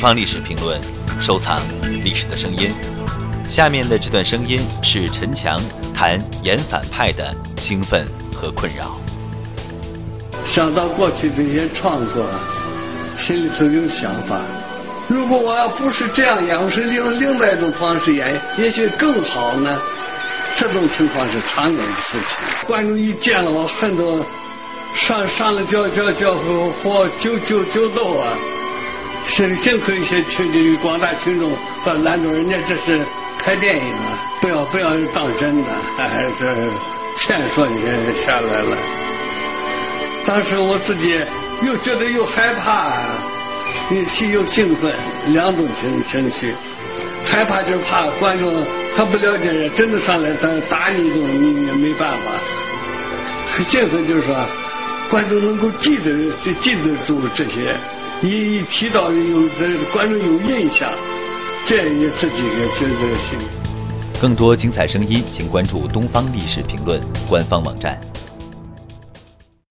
方历史评论，收藏历史的声音。下面的这段声音是陈强谈严反派的兴奋和困扰。想到过去这些创作，心里头有想法。如果我要不是这样演，我是用另外一种方式演，也许更好呢。这种情况是常有的事情。观众一见了我，恨得上上了叫叫叫和或揪揪揪斗啊！幸幸亏一些群众广大群众把拦住，人家这是拍电影啊，不要不要当真的，还是劝说你下来了。当时我自己又觉得又害怕，又气又兴奋，两种情情绪。害怕就是怕观众他不了解，真的上来打打你一顿，你也没办法。兴奋就是说，观众能够记得记记得住这些，一提到有这观众有印象，这也自己个这个心。更多精彩声音，请关注东方历史评论官方网站。